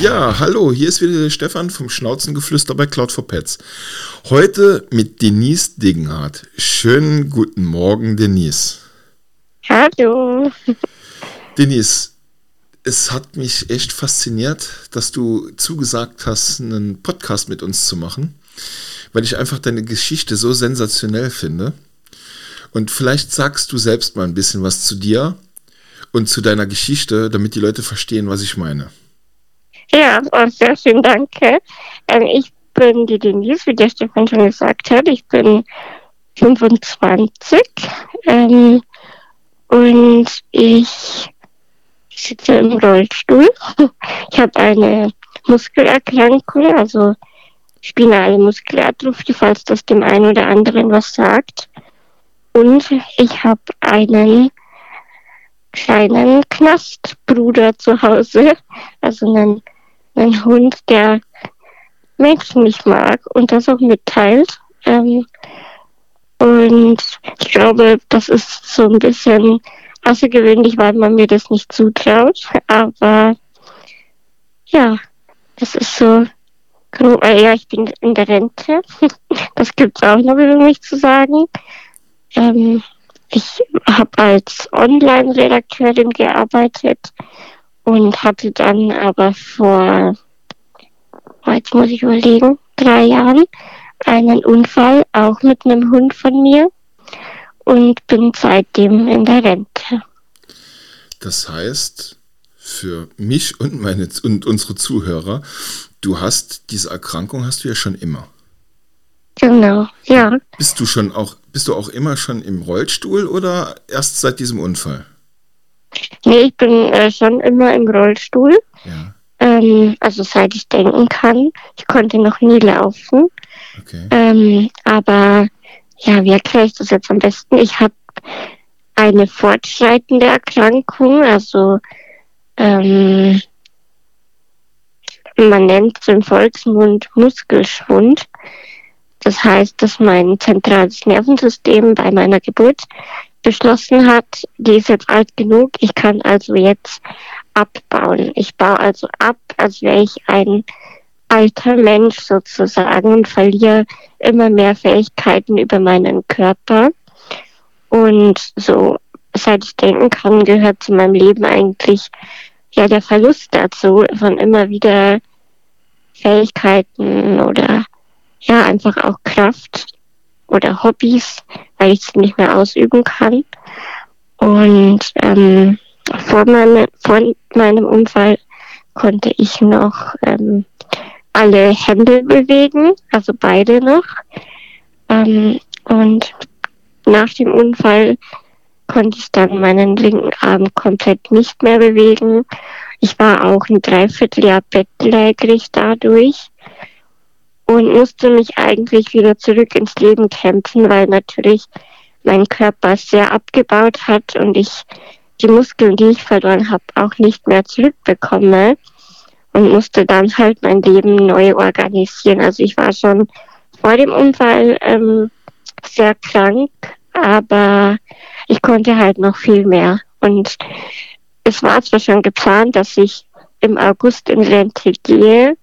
Ja, hallo, hier ist wieder der Stefan vom Schnauzengeflüster bei Cloud for Pets. Heute mit Denise Degenhardt. Schönen guten Morgen, Denise. Hallo. Denise, es hat mich echt fasziniert, dass du zugesagt hast, einen Podcast mit uns zu machen, weil ich einfach deine Geschichte so sensationell finde. Und vielleicht sagst du selbst mal ein bisschen was zu dir und zu deiner Geschichte, damit die Leute verstehen, was ich meine. Ja, oh, sehr schön, danke. Ähm, ich bin die Denise, wie der Stefan schon gesagt hat. Ich bin 25 ähm, und ich sitze im Rollstuhl. Ich habe eine Muskelerkrankung, also spinale Muskelatrophie, falls das dem einen oder anderen was sagt. Und ich habe einen kleinen Knastbruder zu Hause, also einen, einen Hund, der Menschen nicht mag und das auch mitteilt. Ähm, und ich glaube, das ist so ein bisschen außergewöhnlich, weil man mir das nicht zutraut. Aber ja, das ist so. Äh, ja, ich bin in der Rente. Das gibt es auch noch über mich zu sagen. Ähm, ich habe als Online-Redakteurin gearbeitet und hatte dann aber vor, jetzt muss ich überlegen, drei Jahren einen Unfall, auch mit einem Hund von mir und bin seitdem in der Rente. Das heißt, für mich und, meine, und unsere Zuhörer, du hast diese Erkrankung hast du ja schon immer. Genau, ja. Bist du schon auch, bist du auch immer schon im Rollstuhl oder erst seit diesem Unfall? Nee, ich bin äh, schon immer im Rollstuhl. Ja. Ähm, also seit ich denken kann. Ich konnte noch nie laufen. Okay. Ähm, aber ja, wie erkläre ich das jetzt am besten? Ich habe eine fortschreitende Erkrankung, also ähm, man nennt es im Volksmund Muskelschwund. Das heißt, dass mein zentrales Nervensystem bei meiner Geburt beschlossen hat, die ist jetzt alt genug, ich kann also jetzt abbauen. Ich baue also ab, als wäre ich ein alter Mensch sozusagen und verliere immer mehr Fähigkeiten über meinen Körper. Und so, seit ich denken kann, gehört zu meinem Leben eigentlich ja der Verlust dazu, von immer wieder Fähigkeiten oder ja einfach auch Kraft oder Hobbys, weil ich es nicht mehr ausüben kann. Und ähm, vor, meine, vor meinem Unfall konnte ich noch ähm, alle Hände bewegen, also beide noch. Ähm, und nach dem Unfall konnte ich dann meinen linken Arm komplett nicht mehr bewegen. Ich war auch ein Dreivierteljahr bettlägerig dadurch und musste mich eigentlich wieder zurück ins Leben kämpfen, weil natürlich mein Körper sehr abgebaut hat und ich die Muskeln, die ich verloren habe, auch nicht mehr zurückbekomme und musste dann halt mein Leben neu organisieren. Also ich war schon vor dem Unfall ähm, sehr krank, aber ich konnte halt noch viel mehr. Und es war zwar schon geplant, dass ich im August in Rente gehe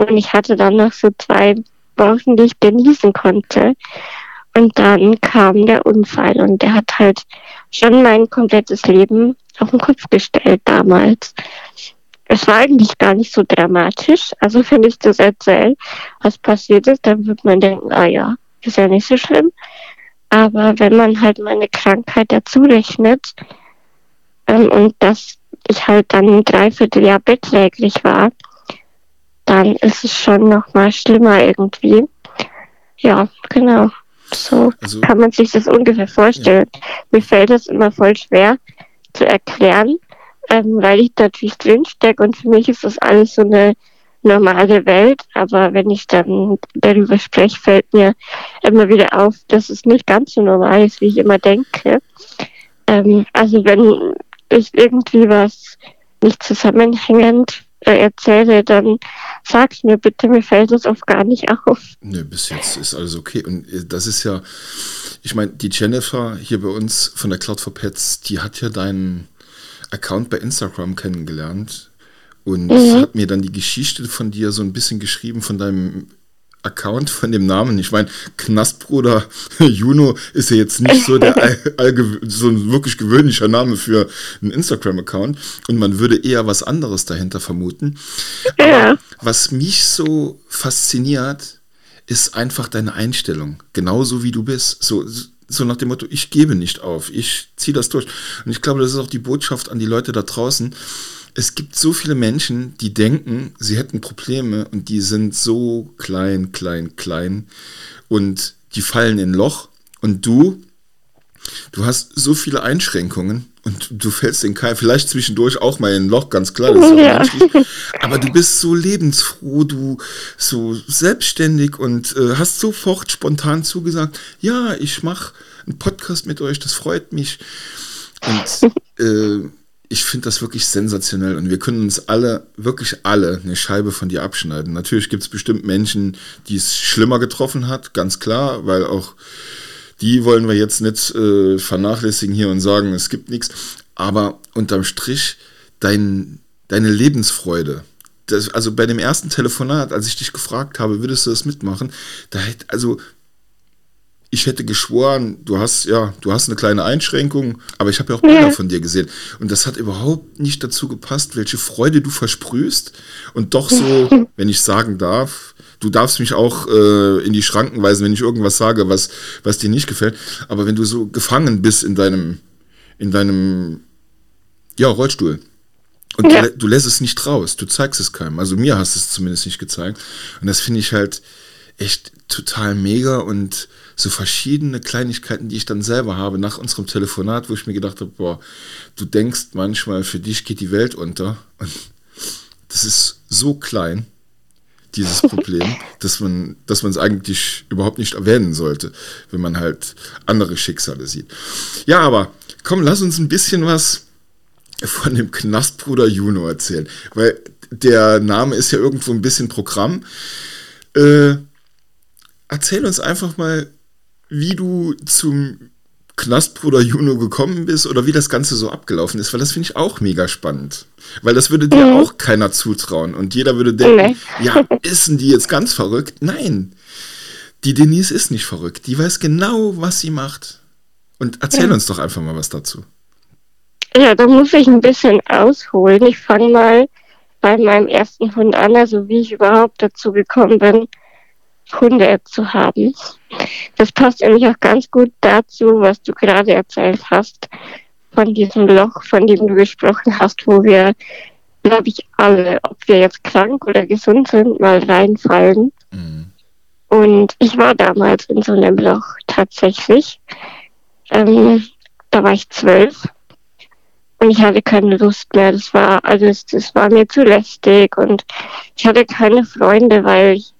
und ich hatte dann noch so zwei Wochen, die ich genießen konnte. Und dann kam der Unfall und der hat halt schon mein komplettes Leben auf den Kopf gestellt damals es war eigentlich gar nicht so dramatisch. Also wenn ich das erzähle, was passiert ist, dann wird man denken, ah ja, ist ja nicht so schlimm. Aber wenn man halt meine Krankheit dazu rechnet ähm, und dass ich halt dann ein Dreivierteljahr bettlägerig war, dann ist es schon noch mal schlimmer irgendwie. Ja, genau. So also, kann man sich das ungefähr vorstellen. Ja. Mir fällt das immer voll schwer zu erklären, ähm, weil ich natürlich drinstecke und für mich ist das alles so eine normale Welt, aber wenn ich dann darüber spreche, fällt mir immer wieder auf, dass es nicht ganz so normal ist, wie ich immer denke. Ähm, also wenn ich irgendwie was nicht zusammenhängend äh, erzähle, dann sag's mir bitte, mir fällt das oft gar nicht auf. Ne, bis jetzt ist alles okay. Und äh, das ist ja, ich meine, die Jennifer hier bei uns von der Cloud for Pets, die hat ja deinen Account bei Instagram kennengelernt und mhm. hat mir dann die Geschichte von dir so ein bisschen geschrieben, von deinem Account von dem Namen. Ich meine, Knastbruder Juno ist ja jetzt nicht so der so ein wirklich gewöhnlicher Name für einen Instagram-Account und man würde eher was anderes dahinter vermuten. Ja. Was mich so fasziniert, ist einfach deine Einstellung, genauso wie du bist. So, so nach dem Motto, ich gebe nicht auf, ich ziehe das durch. Und ich glaube, das ist auch die Botschaft an die Leute da draußen es gibt so viele Menschen, die denken, sie hätten Probleme und die sind so klein, klein, klein und die fallen in ein Loch und du, du hast so viele Einschränkungen und du fällst in kein, vielleicht zwischendurch auch mal in ein Loch, ganz klar, ja. aber du bist so lebensfroh, du so selbstständig und äh, hast sofort spontan zugesagt, ja, ich mache einen Podcast mit euch, das freut mich und äh, ich finde das wirklich sensationell und wir können uns alle, wirklich alle, eine Scheibe von dir abschneiden. Natürlich gibt es bestimmt Menschen, die es schlimmer getroffen hat, ganz klar, weil auch die wollen wir jetzt nicht äh, vernachlässigen hier und sagen, es gibt nichts. Aber unterm Strich, dein, deine Lebensfreude, das, also bei dem ersten Telefonat, als ich dich gefragt habe, würdest du das mitmachen, da hätte, also ich hätte geschworen, du hast ja, du hast eine kleine Einschränkung, aber ich habe ja auch Bilder ja. von dir gesehen und das hat überhaupt nicht dazu gepasst, welche Freude du versprühst und doch so, wenn ich sagen darf, du darfst mich auch äh, in die Schranken weisen, wenn ich irgendwas sage, was was dir nicht gefällt, aber wenn du so gefangen bist in deinem in deinem ja, Rollstuhl und ja. du, du lässt es nicht raus, du zeigst es keinem. Also mir hast es zumindest nicht gezeigt und das finde ich halt echt total mega und so verschiedene Kleinigkeiten, die ich dann selber habe nach unserem Telefonat, wo ich mir gedacht habe, boah, du denkst manchmal, für dich geht die Welt unter. Und das ist so klein, dieses Problem, dass man, dass man es eigentlich überhaupt nicht erwähnen sollte, wenn man halt andere Schicksale sieht. Ja, aber komm, lass uns ein bisschen was von dem Knastbruder Juno erzählen, weil der Name ist ja irgendwo ein bisschen Programm. Äh, erzähl uns einfach mal, wie du zum Knastbruder Juno gekommen bist oder wie das Ganze so abgelaufen ist, weil das finde ich auch mega spannend. Weil das würde dir mhm. auch keiner zutrauen und jeder würde denken, nee. ja, ist denn die jetzt ganz verrückt? Nein, die Denise ist nicht verrückt. Die weiß genau, was sie macht. Und erzähl ja. uns doch einfach mal was dazu. Ja, da muss ich ein bisschen ausholen. Ich fange mal bei meinem ersten Hund an, also wie ich überhaupt dazu gekommen bin, Hunde zu haben. Das passt eigentlich auch ganz gut dazu, was du gerade erzählt hast, von diesem Loch, von dem du gesprochen hast, wo wir, glaube ich, alle, ob wir jetzt krank oder gesund sind, mal reinfallen. Mhm. Und ich war damals in so einem Loch tatsächlich. Ähm, da war ich zwölf und ich hatte keine Lust mehr. Das war alles, das war mir zu lästig und ich hatte keine Freunde, weil ich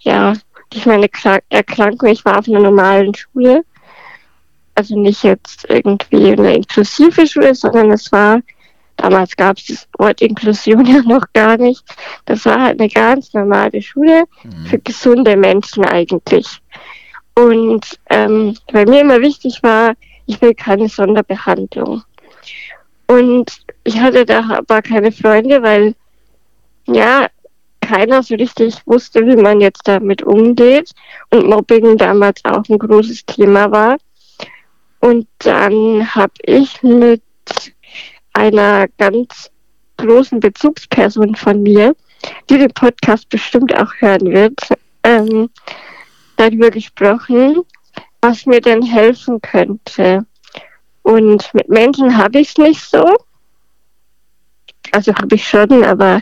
ja durch meine Erkrankung, ich war auf einer normalen Schule. Also nicht jetzt irgendwie eine inklusive Schule, sondern es war, damals gab es das Wort Inklusion ja noch gar nicht. Das war halt eine ganz normale Schule mhm. für gesunde Menschen eigentlich. Und ähm, weil mir immer wichtig war, ich will keine Sonderbehandlung. Und ich hatte da aber keine Freunde, weil ja, keiner so richtig wusste, wie man jetzt damit umgeht und Mobbing damals auch ein großes Thema war. Und dann habe ich mit einer ganz großen Bezugsperson von mir, die den Podcast bestimmt auch hören wird, ähm, darüber gesprochen, was mir denn helfen könnte. Und mit Menschen habe ich es nicht so. Also habe ich schon, aber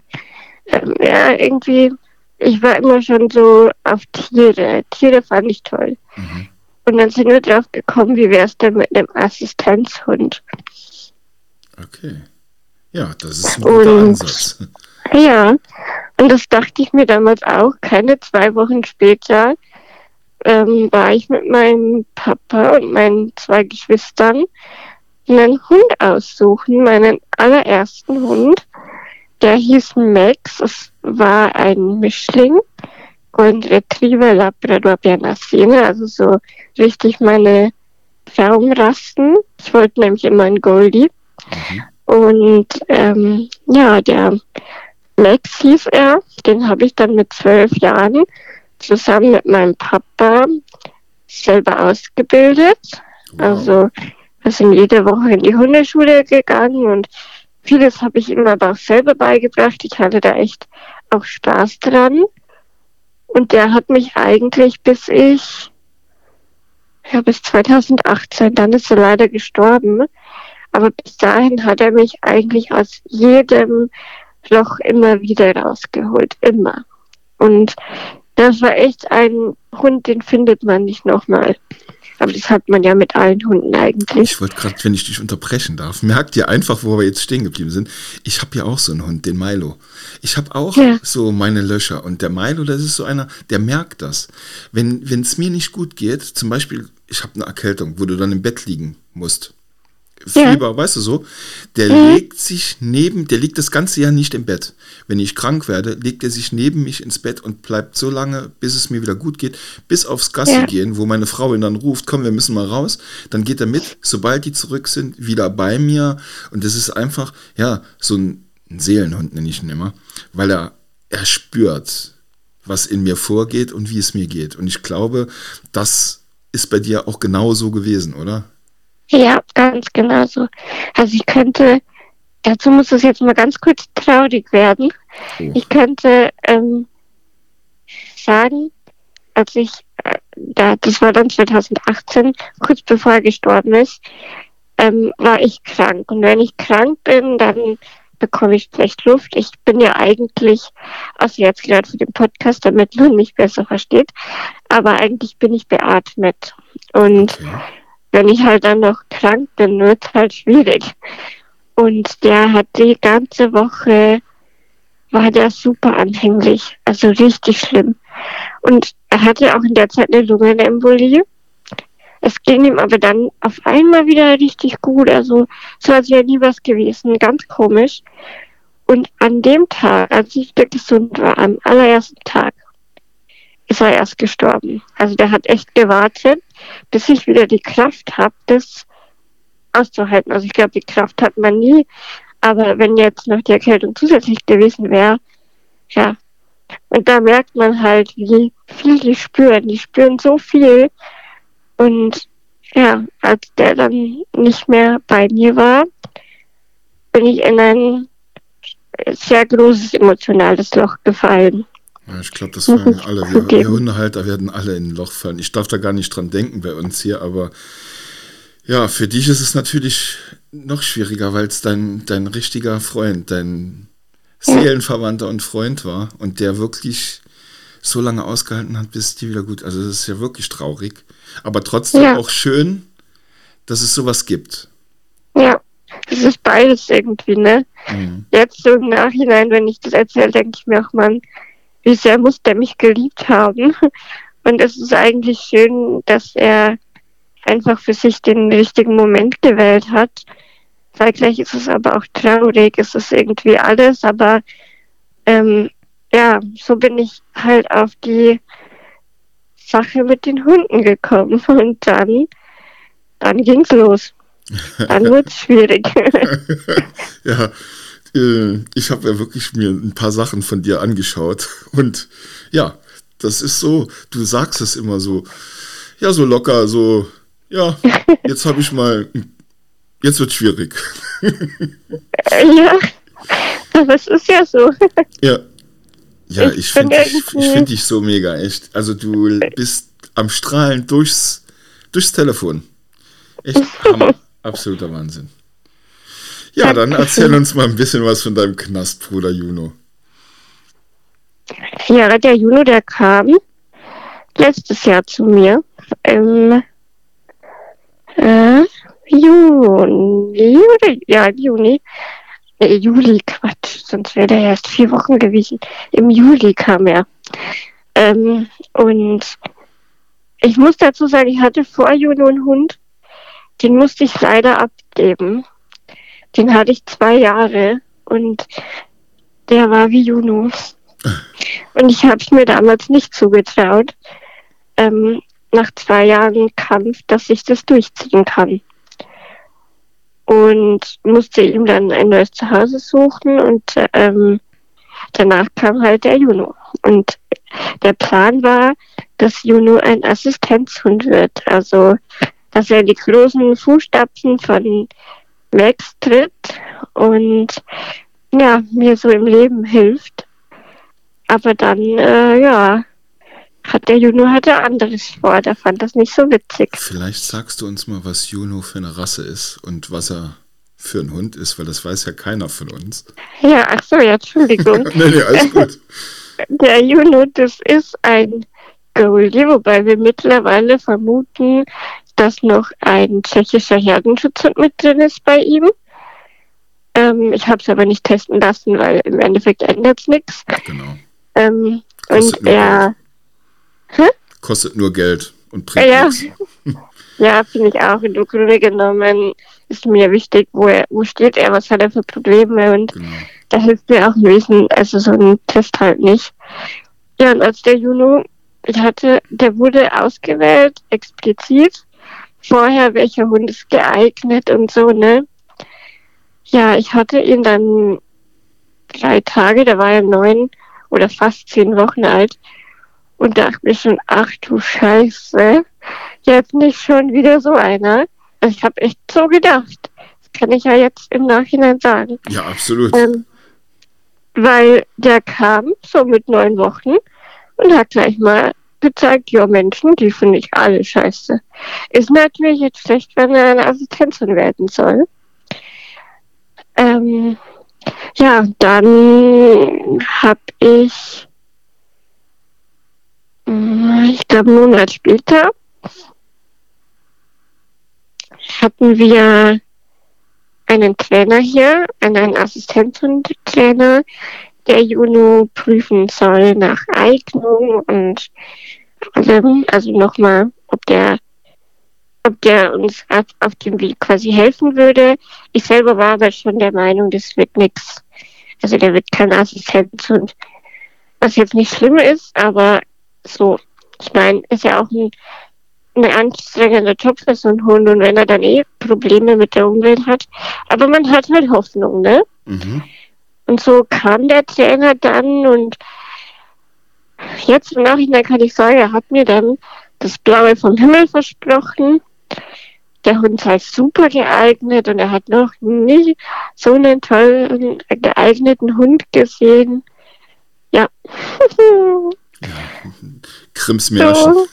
ähm, ja, irgendwie, ich war immer schon so auf Tiere. Tiere fand ich toll. Mhm. Und dann sind wir drauf gekommen, wie wäre es denn mit einem Assistenzhund? Okay. Ja, das ist ein guter und, Ansatz. Ja, und das dachte ich mir damals auch. Keine zwei Wochen später ähm, war ich mit meinem Papa und meinen zwei Geschwistern einen Hund aussuchen, meinen allerersten Hund. Der hieß Max. Es war ein Mischling. und Retriever Labrador Bernardiner, also so richtig meine Traumrasten. Ich wollte nämlich immer einen Goldie. Mhm. Und ähm, ja, der Lex hieß er, den habe ich dann mit zwölf Jahren zusammen mit meinem Papa selber ausgebildet. Wow. Also wir sind jede Woche in die Hundeschule gegangen und vieles habe ich ihm aber auch selber beigebracht. Ich hatte da echt auch Spaß dran. Und der hat mich eigentlich bis ich, ja, bis 2018, dann ist er leider gestorben. Aber bis dahin hat er mich eigentlich aus jedem Loch immer wieder rausgeholt. Immer. Und das war echt ein Hund, den findet man nicht nochmal. Aber das hat man ja mit allen Hunden eigentlich. Ich wollte gerade, wenn ich dich unterbrechen darf, merkt ihr einfach, wo wir jetzt stehen geblieben sind. Ich habe ja auch so einen Hund, den Milo. Ich habe auch ja. so meine Löcher. Und der Milo, das ist so einer, der merkt das. Wenn es mir nicht gut geht, zum Beispiel, ich habe eine Erkältung, wo du dann im Bett liegen musst. Fieber, ja. weißt du so, der mhm. legt sich neben, der liegt das ganze Jahr nicht im Bett. Wenn ich krank werde, legt er sich neben mich ins Bett und bleibt so lange, bis es mir wieder gut geht, bis aufs Gassi ja. gehen, wo meine Frau ihn dann ruft, komm, wir müssen mal raus. Dann geht er mit, sobald die zurück sind, wieder bei mir. Und das ist einfach, ja, so ein, ein Seelenhund nenne ich ihn immer, weil er, er spürt, was in mir vorgeht und wie es mir geht. Und ich glaube, das ist bei dir auch genau so gewesen, oder? Ja, ganz genau so. Also ich könnte, dazu muss es jetzt mal ganz kurz traurig werden. Oh. Ich könnte ähm, sagen, als ich, äh, da, das war dann 2018, kurz bevor er gestorben ist, ähm, war ich krank. Und wenn ich krank bin, dann bekomme ich schlecht Luft. Ich bin ja eigentlich, also jetzt gerade für den Podcast, damit man mich besser versteht, aber eigentlich bin ich beatmet. Und okay wenn ich halt dann noch krank bin, wird es halt schwierig. Und der hat die ganze Woche, war der super anhänglich, also richtig schlimm. Und er hatte auch in der Zeit eine Lungenembolie. Es ging ihm aber dann auf einmal wieder richtig gut, also so als wäre nie was gewesen, ganz komisch. Und an dem Tag, als ich wieder gesund war, am allerersten Tag, ist er erst gestorben. Also der hat echt gewartet, bis ich wieder die Kraft habe, das auszuhalten. Also ich glaube, die Kraft hat man nie. Aber wenn jetzt noch die Erkältung zusätzlich gewesen wäre, ja. Und da merkt man halt, wie viel die spüren. Die spüren so viel. Und ja, als der dann nicht mehr bei mir war, bin ich in ein sehr großes emotionales Loch gefallen. Ja, ich glaube, das werden alle. Wir, wir Hundehalter werden alle in ein Loch fallen. Ich darf da gar nicht dran denken bei uns hier, aber ja, für dich ist es natürlich noch schwieriger, weil es dein, dein richtiger Freund, dein Seelenverwandter und Freund war und der wirklich so lange ausgehalten hat, bis dir wieder gut. Also das ist ja wirklich traurig. Aber trotzdem ja. auch schön, dass es sowas gibt. Ja, es ist beides irgendwie, ne? Mhm. Jetzt so im Nachhinein, wenn ich das erzähle, denke ich mir auch, Mann, wie sehr muss der mich geliebt haben. Und es ist eigentlich schön, dass er einfach für sich den richtigen Moment gewählt hat. Zeitgleich ist es aber auch traurig, es ist irgendwie alles, aber ähm, ja, so bin ich halt auf die Sache mit den Hunden gekommen und dann, dann ging's los. Dann wird es schwierig. ja, äh, ich habe ja wirklich mir ein paar Sachen von dir angeschaut und ja, das ist so, du sagst es immer so, ja, so locker, so, ja, jetzt habe ich mal, jetzt wird schwierig. ja, aber es ist ja so. Ja. Ja, ich, ich finde dich, find dich so mega, echt. Also du bist am Strahlen durchs, durchs Telefon. Echt Hammer. Absoluter Wahnsinn. Ja, dann erzähl uns mal ein bisschen was von deinem Knast, Bruder Juno. Ja, der Juno, der kam letztes Jahr zu mir im äh, Juni oder ja, Juni. Nee, Juli, Quatsch, sonst wäre der erst vier Wochen gewesen. Im Juli kam er. Ähm, und ich muss dazu sagen, ich hatte vor Juno einen Hund, den musste ich leider abgeben. Den hatte ich zwei Jahre und der war wie Juno. Und ich habe es mir damals nicht zugetraut, ähm, nach zwei Jahren Kampf, dass ich das durchziehen kann. und musste ihm dann ein neues Zuhause suchen und ähm, danach kam halt der Juno. Und der Plan war, dass Juno ein Assistenzhund wird. Also, dass er die großen Fußstapfen von Max tritt und ja, mir so im Leben hilft. Aber dann, äh, ja, hat der Juno halt anderes vor. Der fand das nicht so witzig. Vielleicht sagst du uns mal, was Juno für eine Rasse ist und was er für ein Hund ist, weil das weiß ja keiner von uns. Ja, ach so, ja, Entschuldigung. nee, nee, alles gut. Der Juno, das ist ein Goldie, wobei wir mittlerweile vermuten, dass noch ein tschechischer Herdenschutzhund mit drin ist bei ihm. Ähm, ich habe es aber nicht testen lassen, weil im Endeffekt ändert es nichts. Genau. Ähm, und er. Hä? Kostet nur Geld und bringt ja. nichts. Ja, finde ich auch. Im Grunde genommen ist mir wichtig, wo, er, wo steht er, was hat er für Probleme und genau. da hilft mir auch lösen, also so ein Test halt nicht. Ja, und als der Juno, ich hatte, der wurde ausgewählt, explizit, vorher, welcher Hund ist geeignet und so, ne? Ja, ich hatte ihn dann drei Tage, da war er neun oder fast zehn Wochen alt und dachte mir schon, ach du Scheiße, jetzt nicht schon wieder so einer. Also ich habe echt so gedacht. Das kann ich ja jetzt im Nachhinein sagen. Ja, absolut. Ähm, weil der kam so mit neun Wochen und hat gleich mal gezeigt, ja Menschen, die finde ich alle scheiße. Ist natürlich jetzt schlecht, wenn er eine Assistenzin werden soll. Ähm, ja, dann habe ich, mm, ich glaube, einen Monat später hatten wir einen Trainer hier, einen Assistententrainer, der Juno prüfen soll nach Eignung und allem, also nochmal, ob der ob der uns auf, auf dem Weg quasi helfen würde. Ich selber war aber schon der Meinung, das wird nichts. Also der wird kein Assistent und was jetzt nicht schlimm ist, aber so, ich meine, ist ja auch ein ein anstrengender Job für so einen Hund und wenn er dann eh Probleme mit der Umwelt hat. Aber man hat halt Hoffnung, ne? Mhm. Und so kam der Trainer dann und jetzt im Nachhinein kann ich sagen, er hat mir dann das Blaue vom Himmel versprochen. Der Hund sei super geeignet und er hat noch nie so einen tollen, geeigneten Hund gesehen. Ja. Ja, Krims Märchen. So,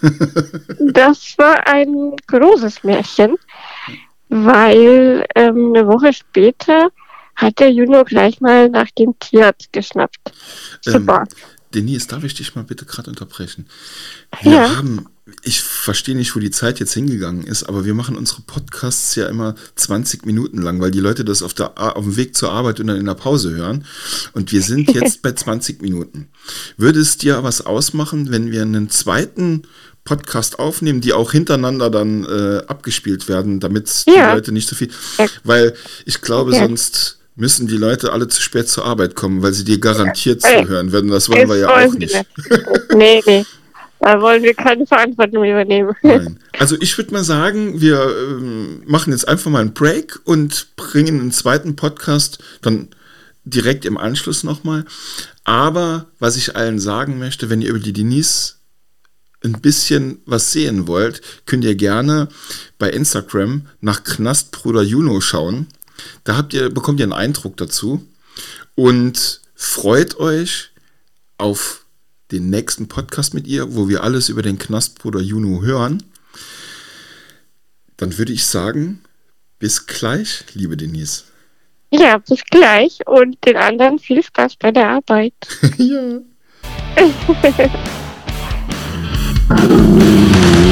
das war ein großes Märchen, weil ähm, eine Woche später hat der Juno gleich mal nach dem Tierarzt geschnappt. Ähm, Super. Ähm, Denise, darf ich dich mal bitte gerade unterbrechen? Wir ja. haben ich verstehe nicht, wo die Zeit jetzt hingegangen ist, aber wir machen unsere Podcasts ja immer 20 Minuten lang, weil die Leute das auf, der, auf dem Weg zur Arbeit und dann in der Pause hören. Und wir sind jetzt bei 20 Minuten. Würde es dir was ausmachen, wenn wir einen zweiten Podcast aufnehmen, die auch hintereinander dann äh, abgespielt werden, damit ja. die Leute nicht so viel. Weil ich glaube, ja. sonst müssen die Leute alle zu spät zur Arbeit kommen, weil sie dir garantiert zuhören werden. Das wollen wir ja auch nicht. nee, nee. Da wollen wir keine Verantwortung übernehmen. Nein. Also ich würde mal sagen, wir ähm, machen jetzt einfach mal einen Break und bringen einen zweiten Podcast dann direkt im Anschluss nochmal. Aber was ich allen sagen möchte, wenn ihr über die Denise ein bisschen was sehen wollt, könnt ihr gerne bei Instagram nach Knastbruder Juno schauen. Da habt ihr, bekommt ihr einen Eindruck dazu und freut euch auf den nächsten Podcast mit ihr, wo wir alles über den Knastbruder Juno hören. Dann würde ich sagen, bis gleich, liebe Denise. Ja, bis gleich und den anderen viel Spaß bei der Arbeit. ja.